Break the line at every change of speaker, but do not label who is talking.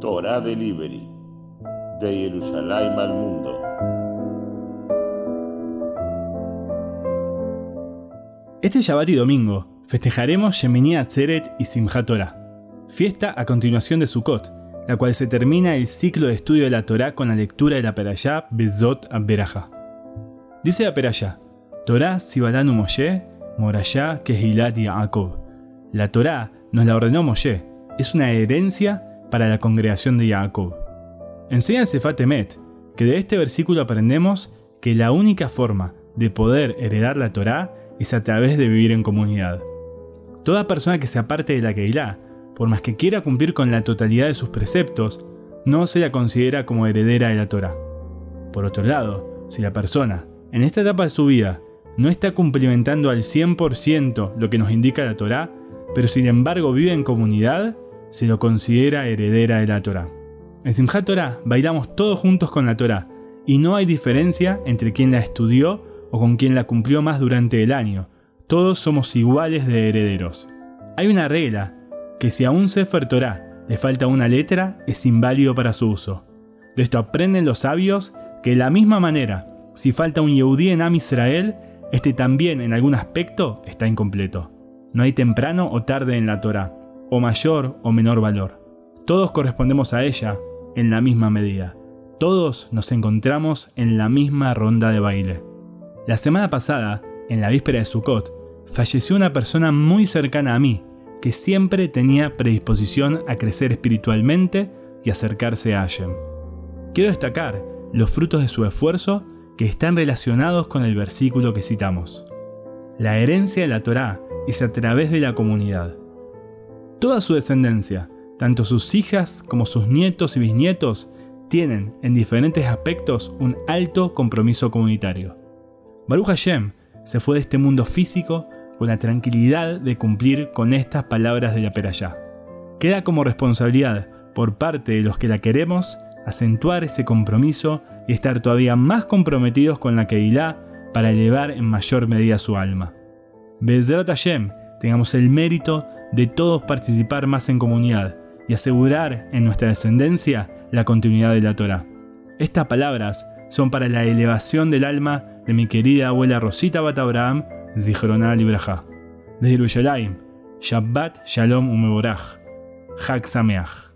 Torah Delivery, de Jerusalén al mundo.
Este Shabbat y domingo festejaremos Shemini Atzeret y Simchat Torah, fiesta a continuación de Sukkot, la cual se termina el ciclo de estudio de la Torah con la lectura de la Perashá Bezot Aberaja. Dice la Perashá, Torah Sibalanu Moshe, Morashá Kehilat Yaakov. La Torah nos la ordenó Moshe, es una herencia para la congregación de Jacob. Enseña el Sefat Emet que de este versículo aprendemos que la única forma de poder heredar la Torá es a través de vivir en comunidad. Toda persona que se aparte de la Keilah, por más que quiera cumplir con la totalidad de sus preceptos, no se la considera como heredera de la Torá. Por otro lado, si la persona, en esta etapa de su vida, no está cumplimentando al 100% lo que nos indica la Torá, pero sin embargo vive en comunidad, se lo considera heredera de la Torah. En Simchat Torah bailamos todos juntos con la Torah y no hay diferencia entre quien la estudió o con quien la cumplió más durante el año. Todos somos iguales de herederos. Hay una regla que si a un Sefer Torah le falta una letra es inválido para su uso. De esto aprenden los sabios que de la misma manera, si falta un Yehudí en Am Israel, este también en algún aspecto está incompleto. No hay temprano o tarde en la Torah o mayor o menor valor. Todos correspondemos a ella en la misma medida. Todos nos encontramos en la misma ronda de baile. La semana pasada, en la víspera de Sukkot, falleció una persona muy cercana a mí, que siempre tenía predisposición a crecer espiritualmente y acercarse a Hashem. Quiero destacar los frutos de su esfuerzo que están relacionados con el versículo que citamos. La herencia de la Torá es a través de la comunidad. Toda su descendencia, tanto sus hijas como sus nietos y bisnietos, tienen en diferentes aspectos un alto compromiso comunitario. Baruch Hashem se fue de este mundo físico con la tranquilidad de cumplir con estas palabras de la Perayá. Queda como responsabilidad por parte de los que la queremos acentuar ese compromiso y estar todavía más comprometidos con la Keilah para elevar en mayor medida su alma. Bezrat Hashem, tengamos el mérito de todos participar más en comunidad y asegurar en nuestra descendencia la continuidad de la Torah. Estas palabras son para la elevación del alma de mi querida abuela Rosita Bat Abraham, Zichroná Libraja. Desde Yerushalayim, Shabbat Shalom Umeborach, Chag Sameach.